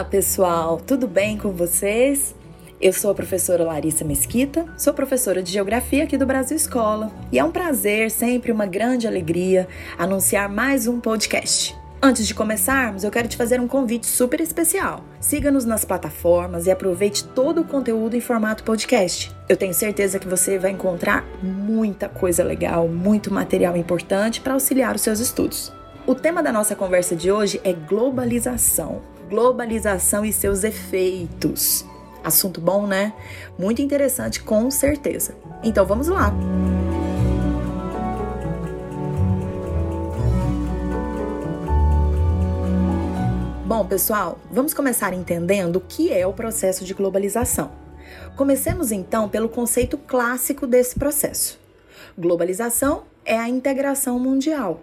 Olá, pessoal, tudo bem com vocês? Eu sou a professora Larissa Mesquita, sou professora de Geografia aqui do Brasil Escola e é um prazer, sempre uma grande alegria, anunciar mais um podcast. Antes de começarmos, eu quero te fazer um convite super especial. Siga-nos nas plataformas e aproveite todo o conteúdo em formato podcast. Eu tenho certeza que você vai encontrar muita coisa legal, muito material importante para auxiliar os seus estudos. O tema da nossa conversa de hoje é globalização. Globalização e seus efeitos. Assunto bom, né? Muito interessante, com certeza. Então vamos lá! Bom, pessoal, vamos começar entendendo o que é o processo de globalização. Comecemos então pelo conceito clássico desse processo. Globalização é a integração mundial.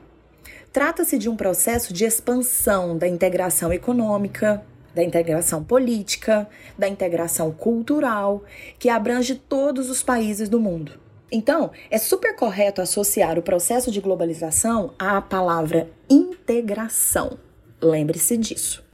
Trata-se de um processo de expansão da integração econômica, da integração política, da integração cultural, que abrange todos os países do mundo. Então, é super correto associar o processo de globalização à palavra integração. Lembre-se disso.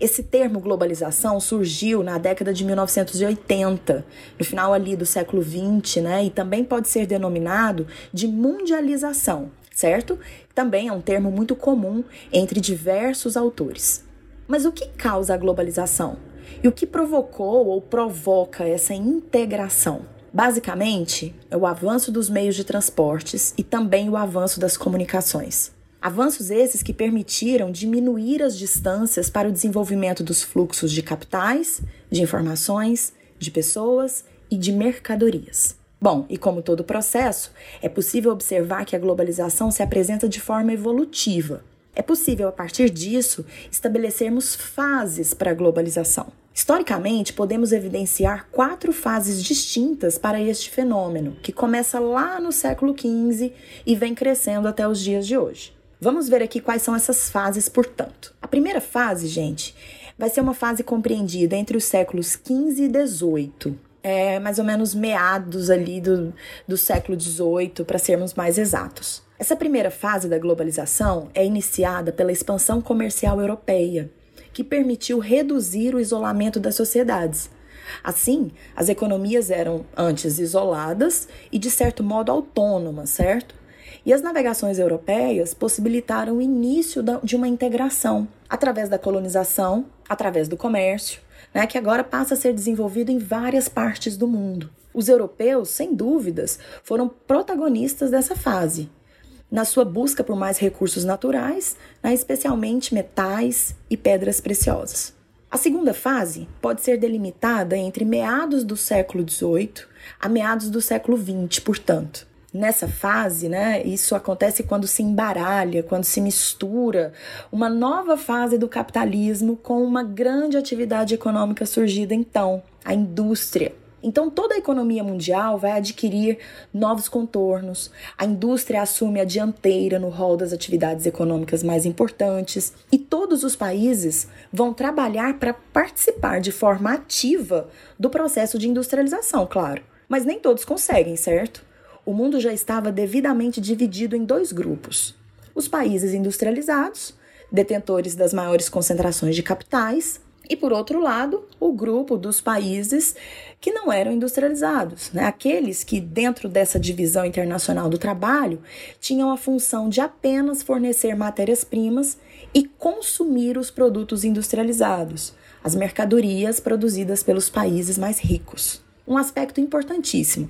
Esse termo globalização surgiu na década de 1980, no final ali do século 20, né? E também pode ser denominado de mundialização, certo? Também é um termo muito comum entre diversos autores. Mas o que causa a globalização? E o que provocou ou provoca essa integração? Basicamente, é o avanço dos meios de transportes e também o avanço das comunicações. Avanços esses que permitiram diminuir as distâncias para o desenvolvimento dos fluxos de capitais, de informações, de pessoas e de mercadorias. Bom, e como todo processo, é possível observar que a globalização se apresenta de forma evolutiva. É possível, a partir disso, estabelecermos fases para a globalização. Historicamente, podemos evidenciar quatro fases distintas para este fenômeno, que começa lá no século XV e vem crescendo até os dias de hoje. Vamos ver aqui quais são essas fases, portanto. A primeira fase, gente, vai ser uma fase compreendida entre os séculos XV e XVIII. É mais ou menos meados ali do, do século XVIII, para sermos mais exatos. Essa primeira fase da globalização é iniciada pela expansão comercial europeia, que permitiu reduzir o isolamento das sociedades. Assim, as economias eram antes isoladas e, de certo modo, autônomas, certo? E as navegações europeias possibilitaram o início de uma integração através da colonização, através do comércio, né, que agora passa a ser desenvolvido em várias partes do mundo. Os europeus, sem dúvidas, foram protagonistas dessa fase, na sua busca por mais recursos naturais, né, especialmente metais e pedras preciosas. A segunda fase pode ser delimitada entre meados do século XVIII a meados do século XX, portanto. Nessa fase, né, isso acontece quando se embaralha, quando se mistura uma nova fase do capitalismo com uma grande atividade econômica surgida então, a indústria. Então, toda a economia mundial vai adquirir novos contornos, a indústria assume a dianteira no rol das atividades econômicas mais importantes e todos os países vão trabalhar para participar de forma ativa do processo de industrialização, claro. Mas nem todos conseguem, certo? O mundo já estava devidamente dividido em dois grupos: os países industrializados, detentores das maiores concentrações de capitais, e por outro lado, o grupo dos países que não eram industrializados, né? aqueles que, dentro dessa divisão internacional do trabalho, tinham a função de apenas fornecer matérias-primas e consumir os produtos industrializados, as mercadorias produzidas pelos países mais ricos. Um aspecto importantíssimo.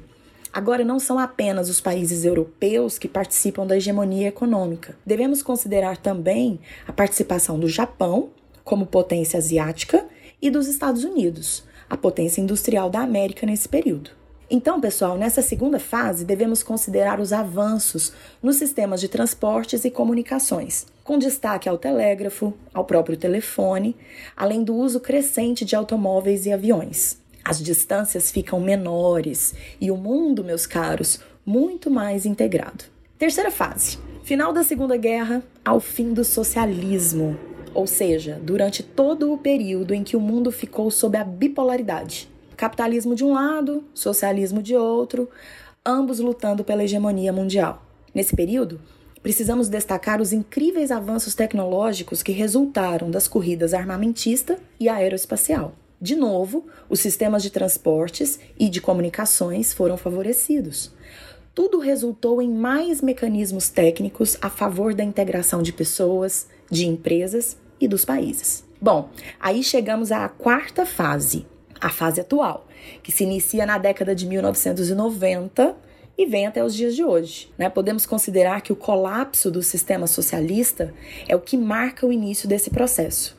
Agora, não são apenas os países europeus que participam da hegemonia econômica. Devemos considerar também a participação do Japão, como potência asiática, e dos Estados Unidos, a potência industrial da América nesse período. Então, pessoal, nessa segunda fase, devemos considerar os avanços nos sistemas de transportes e comunicações, com destaque ao telégrafo, ao próprio telefone, além do uso crescente de automóveis e aviões as distâncias ficam menores e o mundo, meus caros, muito mais integrado. Terceira fase: final da Segunda Guerra ao fim do socialismo, ou seja, durante todo o período em que o mundo ficou sob a bipolaridade. Capitalismo de um lado, socialismo de outro, ambos lutando pela hegemonia mundial. Nesse período, precisamos destacar os incríveis avanços tecnológicos que resultaram das corridas armamentista e aeroespacial. De novo, os sistemas de transportes e de comunicações foram favorecidos. Tudo resultou em mais mecanismos técnicos a favor da integração de pessoas, de empresas e dos países. Bom, aí chegamos à quarta fase, a fase atual, que se inicia na década de 1990 e vem até os dias de hoje. Né? Podemos considerar que o colapso do sistema socialista é o que marca o início desse processo.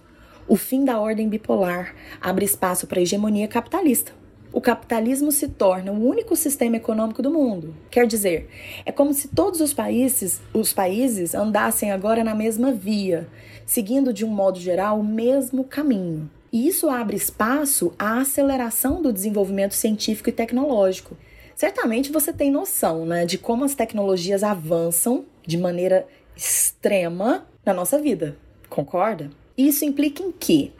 O fim da ordem bipolar abre espaço para a hegemonia capitalista. O capitalismo se torna o único sistema econômico do mundo. Quer dizer, é como se todos os países, os países andassem agora na mesma via, seguindo de um modo geral o mesmo caminho. E isso abre espaço à aceleração do desenvolvimento científico e tecnológico. Certamente você tem noção né, de como as tecnologias avançam de maneira extrema na nossa vida, concorda? Isso implica em que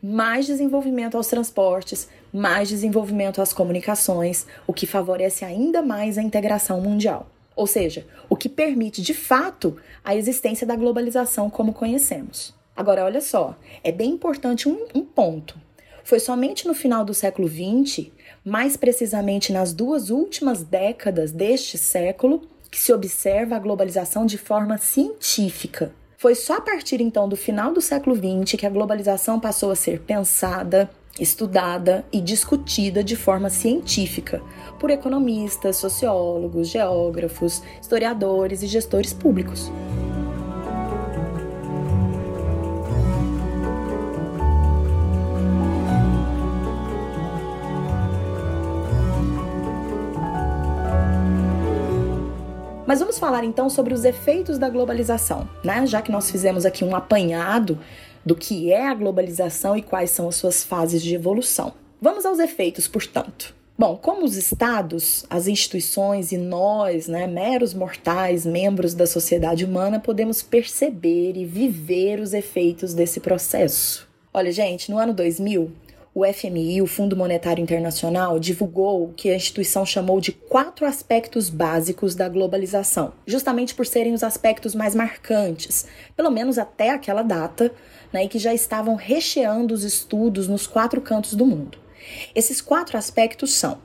mais desenvolvimento aos transportes, mais desenvolvimento às comunicações, o que favorece ainda mais a integração mundial. Ou seja, o que permite de fato a existência da globalização como conhecemos. Agora, olha só, é bem importante um, um ponto. Foi somente no final do século XX, mais precisamente nas duas últimas décadas deste século, que se observa a globalização de forma científica. Foi só a partir então do final do século XX que a globalização passou a ser pensada, estudada e discutida de forma científica por economistas, sociólogos, geógrafos, historiadores e gestores públicos. Mas vamos falar então sobre os efeitos da globalização, né? Já que nós fizemos aqui um apanhado do que é a globalização e quais são as suas fases de evolução. Vamos aos efeitos, portanto. Bom, como os estados, as instituições e nós, né, meros mortais, membros da sociedade humana, podemos perceber e viver os efeitos desse processo. Olha, gente, no ano 2000, o FMI, o Fundo Monetário Internacional, divulgou o que a instituição chamou de quatro aspectos básicos da globalização, justamente por serem os aspectos mais marcantes, pelo menos até aquela data, né, e que já estavam recheando os estudos nos quatro cantos do mundo. Esses quatro aspectos são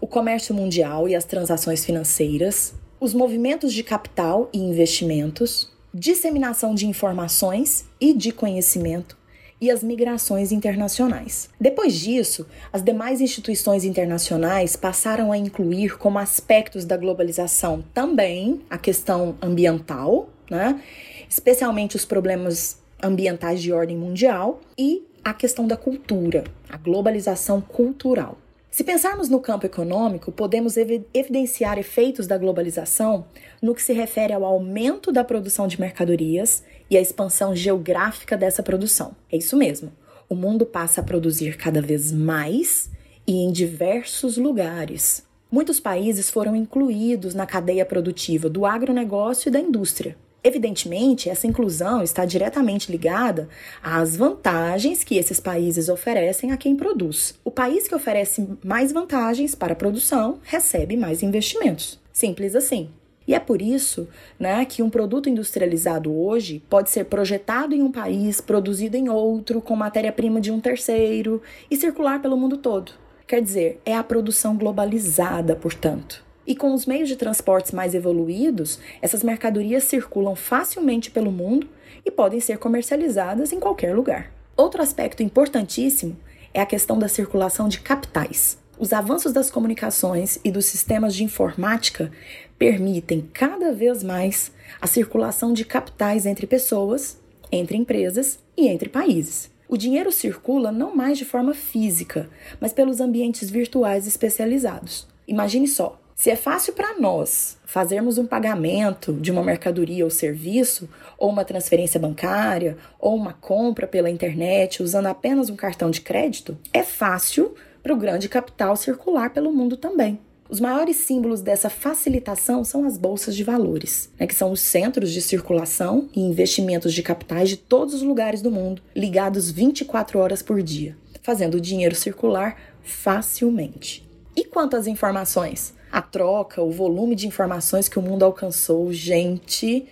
o comércio mundial e as transações financeiras, os movimentos de capital e investimentos, disseminação de informações e de conhecimento, e as migrações internacionais. Depois disso, as demais instituições internacionais passaram a incluir como aspectos da globalização também a questão ambiental, né? especialmente os problemas ambientais de ordem mundial e a questão da cultura, a globalização cultural. Se pensarmos no campo econômico, podemos evidenciar efeitos da globalização no que se refere ao aumento da produção de mercadorias e à expansão geográfica dessa produção. É isso mesmo. O mundo passa a produzir cada vez mais e em diversos lugares. Muitos países foram incluídos na cadeia produtiva do agronegócio e da indústria. Evidentemente, essa inclusão está diretamente ligada às vantagens que esses países oferecem a quem produz. O país que oferece mais vantagens para a produção recebe mais investimentos. Simples assim. E é por isso né, que um produto industrializado hoje pode ser projetado em um país, produzido em outro, com matéria-prima de um terceiro e circular pelo mundo todo. Quer dizer, é a produção globalizada, portanto. E com os meios de transportes mais evoluídos, essas mercadorias circulam facilmente pelo mundo e podem ser comercializadas em qualquer lugar. Outro aspecto importantíssimo é a questão da circulação de capitais. Os avanços das comunicações e dos sistemas de informática permitem cada vez mais a circulação de capitais entre pessoas, entre empresas e entre países. O dinheiro circula não mais de forma física, mas pelos ambientes virtuais especializados. Imagine só, se é fácil para nós fazermos um pagamento de uma mercadoria ou serviço, ou uma transferência bancária, ou uma compra pela internet usando apenas um cartão de crédito, é fácil para o grande capital circular pelo mundo também. Os maiores símbolos dessa facilitação são as bolsas de valores, né, que são os centros de circulação e investimentos de capitais de todos os lugares do mundo, ligados 24 horas por dia, fazendo o dinheiro circular facilmente. E quanto às informações? A troca, o volume de informações que o mundo alcançou, gente,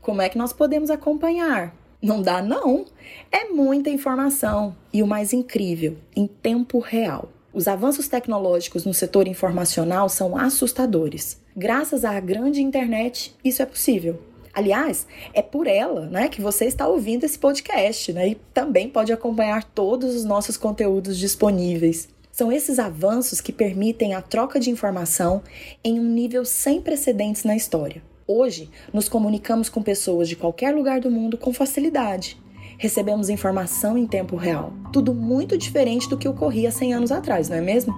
como é que nós podemos acompanhar? Não dá, não. É muita informação. E o mais incrível, em tempo real. Os avanços tecnológicos no setor informacional são assustadores. Graças à grande internet, isso é possível. Aliás, é por ela né, que você está ouvindo esse podcast né, e também pode acompanhar todos os nossos conteúdos disponíveis. São esses avanços que permitem a troca de informação em um nível sem precedentes na história. Hoje, nos comunicamos com pessoas de qualquer lugar do mundo com facilidade. Recebemos informação em tempo real. Tudo muito diferente do que ocorria 100 anos atrás, não é mesmo?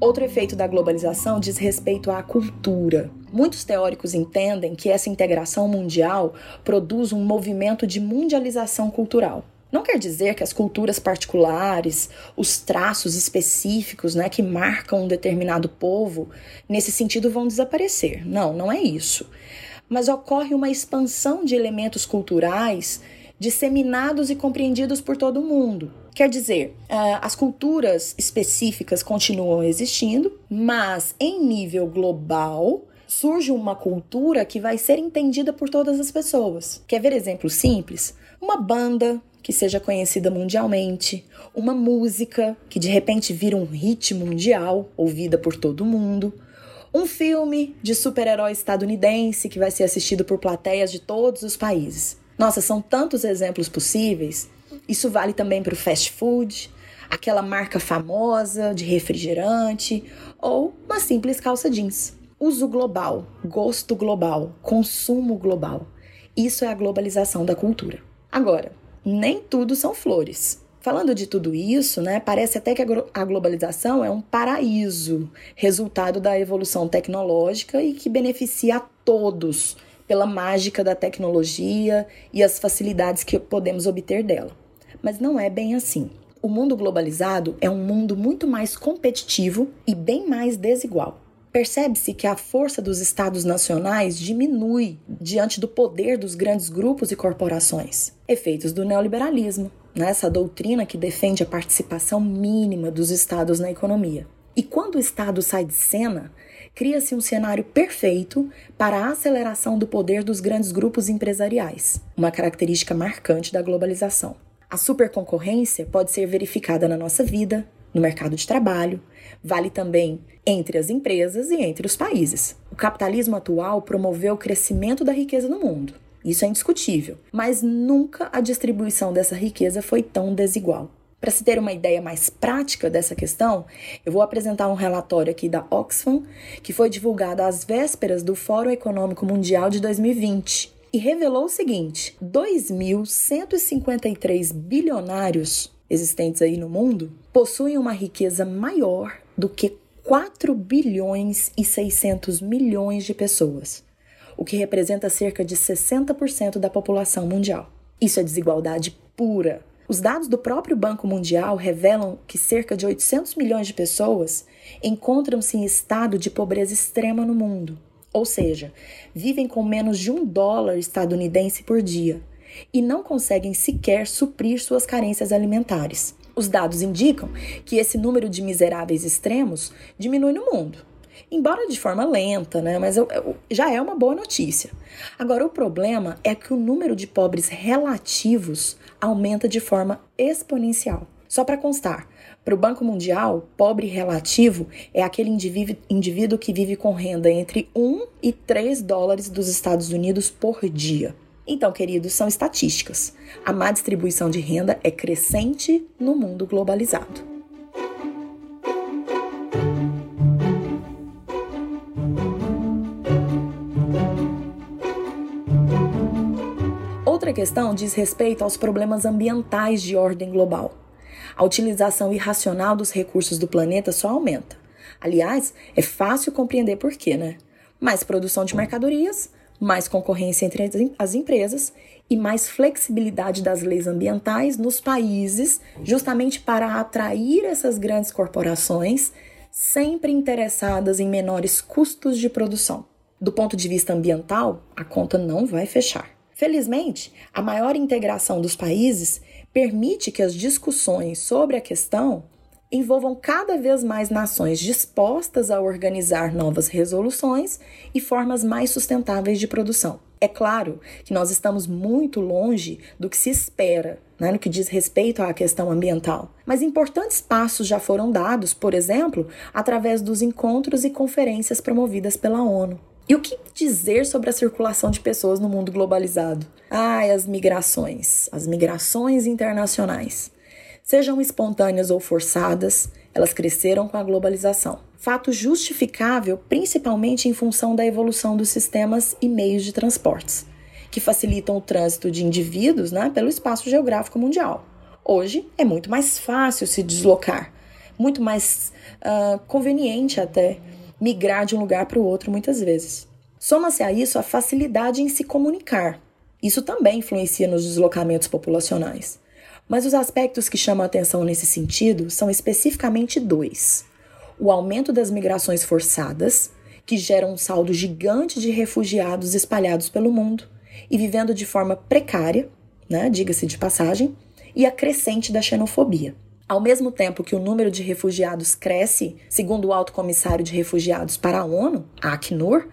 Outro efeito da globalização diz respeito à cultura. Muitos teóricos entendem que essa integração mundial produz um movimento de mundialização cultural. Não quer dizer que as culturas particulares, os traços específicos né, que marcam um determinado povo, nesse sentido vão desaparecer. Não, não é isso. Mas ocorre uma expansão de elementos culturais disseminados e compreendidos por todo mundo. Quer dizer, uh, as culturas específicas continuam existindo, mas em nível global surge uma cultura que vai ser entendida por todas as pessoas. Quer ver exemplos simples? Uma banda que seja conhecida mundialmente, uma música que de repente vira um hit mundial, ouvida por todo mundo, um filme de super-herói estadunidense que vai ser assistido por plateias de todos os países. Nossa, são tantos exemplos possíveis. Isso vale também para o fast food, aquela marca famosa de refrigerante ou uma simples calça jeans. Uso global, gosto global, consumo global. Isso é a globalização da cultura. Agora, nem tudo são flores. Falando de tudo isso, né, parece até que a globalização é um paraíso, resultado da evolução tecnológica e que beneficia a todos pela mágica da tecnologia e as facilidades que podemos obter dela. Mas não é bem assim. O mundo globalizado é um mundo muito mais competitivo e bem mais desigual percebe-se que a força dos estados nacionais diminui diante do poder dos grandes grupos e corporações. Efeitos do neoliberalismo, né? essa doutrina que defende a participação mínima dos estados na economia. E quando o Estado sai de cena, cria-se um cenário perfeito para a aceleração do poder dos grandes grupos empresariais, uma característica marcante da globalização. A superconcorrência pode ser verificada na nossa vida, no mercado de trabalho, vale também entre as empresas e entre os países. O capitalismo atual promoveu o crescimento da riqueza no mundo. Isso é indiscutível, mas nunca a distribuição dessa riqueza foi tão desigual. Para se ter uma ideia mais prática dessa questão, eu vou apresentar um relatório aqui da Oxfam, que foi divulgado às vésperas do Fórum Econômico Mundial de 2020 e revelou o seguinte: 2.153 bilionários existentes aí no mundo possuem uma riqueza maior do que 4 bilhões e 600 milhões de pessoas, o que representa cerca de 60% da população mundial. Isso é desigualdade pura. Os dados do próprio Banco Mundial revelam que cerca de 800 milhões de pessoas encontram-se em estado de pobreza extrema no mundo, ou seja, vivem com menos de um dólar estadunidense por dia e não conseguem sequer suprir suas carências alimentares. Os dados indicam que esse número de miseráveis extremos diminui no mundo. Embora de forma lenta, né? Mas eu, eu, já é uma boa notícia. Agora, o problema é que o número de pobres relativos aumenta de forma exponencial. Só para constar, para o Banco Mundial, pobre relativo é aquele indivíduo, indivíduo que vive com renda entre 1 e 3 dólares dos Estados Unidos por dia. Então, queridos, são estatísticas. A má distribuição de renda é crescente no mundo globalizado. Outra questão diz respeito aos problemas ambientais de ordem global. A utilização irracional dos recursos do planeta só aumenta. Aliás, é fácil compreender por quê, né? Mais produção de mercadorias, mais concorrência entre as empresas e mais flexibilidade das leis ambientais nos países, justamente para atrair essas grandes corporações sempre interessadas em menores custos de produção. Do ponto de vista ambiental, a conta não vai fechar. Felizmente, a maior integração dos países permite que as discussões sobre a questão envolvam cada vez mais nações dispostas a organizar novas resoluções e formas mais sustentáveis de produção. É claro que nós estamos muito longe do que se espera né, no que diz respeito à questão ambiental, mas importantes passos já foram dados, por exemplo, através dos encontros e conferências promovidas pela ONU. E o que dizer sobre a circulação de pessoas no mundo globalizado? Ah, as migrações, as migrações internacionais. Sejam espontâneas ou forçadas, elas cresceram com a globalização. Fato justificável principalmente em função da evolução dos sistemas e meios de transportes, que facilitam o trânsito de indivíduos né, pelo espaço geográfico mundial. Hoje é muito mais fácil se deslocar, muito mais uh, conveniente até migrar de um lugar para o outro muitas vezes. Soma-se a isso a facilidade em se comunicar. Isso também influencia nos deslocamentos populacionais. Mas os aspectos que chamam a atenção nesse sentido são especificamente dois: o aumento das migrações forçadas, que geram um saldo gigante de refugiados espalhados pelo mundo e vivendo de forma precária, né, diga-se de passagem, e a crescente da xenofobia. Ao mesmo tempo que o número de refugiados cresce, segundo o Alto Comissário de Refugiados para a ONU, a Acnur,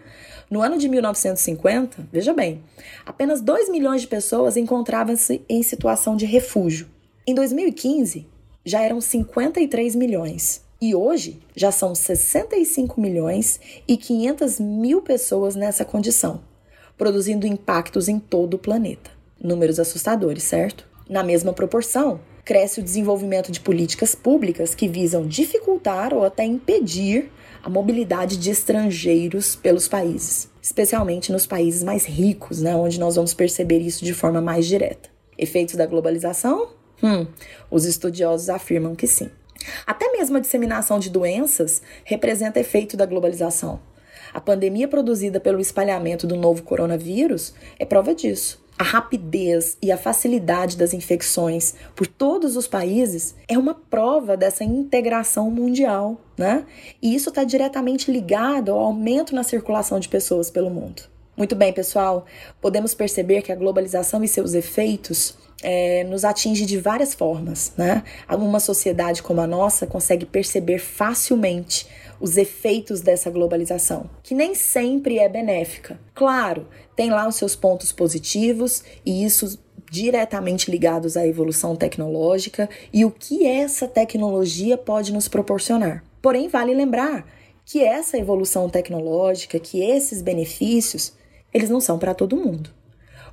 no ano de 1950, veja bem, apenas 2 milhões de pessoas encontravam-se em situação de refúgio. Em 2015, já eram 53 milhões. E hoje já são 65 milhões e 500 mil pessoas nessa condição, produzindo impactos em todo o planeta. Números assustadores, certo? Na mesma proporção, cresce o desenvolvimento de políticas públicas que visam dificultar ou até impedir a mobilidade de estrangeiros pelos países, especialmente nos países mais ricos, né, onde nós vamos perceber isso de forma mais direta. Efeitos da globalização? Hum, os estudiosos afirmam que sim. Até mesmo a disseminação de doenças representa efeito da globalização. A pandemia produzida pelo espalhamento do novo coronavírus é prova disso. A rapidez e a facilidade das infecções por todos os países é uma prova dessa integração mundial, né? E isso está diretamente ligado ao aumento na circulação de pessoas pelo mundo. Muito bem, pessoal, podemos perceber que a globalização e seus efeitos é, nos atinge de várias formas, né? Uma sociedade como a nossa consegue perceber facilmente os efeitos dessa globalização, que nem sempre é benéfica. Claro, tem lá os seus pontos positivos e isso diretamente ligados à evolução tecnológica e o que essa tecnologia pode nos proporcionar. Porém, vale lembrar que essa evolução tecnológica, que esses benefícios, eles não são para todo mundo.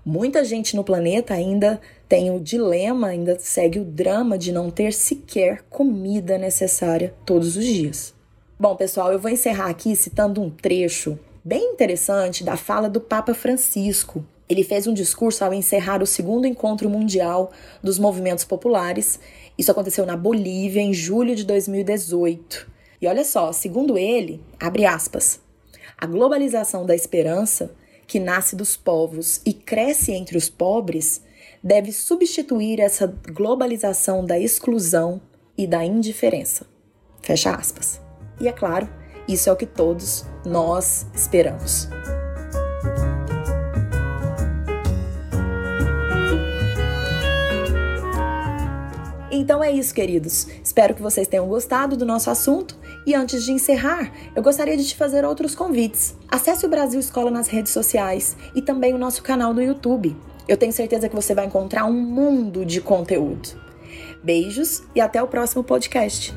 Muita gente no planeta ainda tem o dilema, ainda segue o drama de não ter sequer comida necessária todos os dias. Bom, pessoal, eu vou encerrar aqui citando um trecho bem interessante da fala do Papa Francisco. Ele fez um discurso ao encerrar o segundo encontro mundial dos movimentos populares. Isso aconteceu na Bolívia em julho de 2018. E olha só, segundo ele, abre aspas, a globalização da esperança, que nasce dos povos e cresce entre os pobres, deve substituir essa globalização da exclusão e da indiferença. Fecha aspas. E é claro, isso é o que todos nós esperamos. Então é isso, queridos. Espero que vocês tenham gostado do nosso assunto. E antes de encerrar, eu gostaria de te fazer outros convites. Acesse o Brasil Escola nas redes sociais e também o nosso canal do YouTube. Eu tenho certeza que você vai encontrar um mundo de conteúdo. Beijos e até o próximo podcast.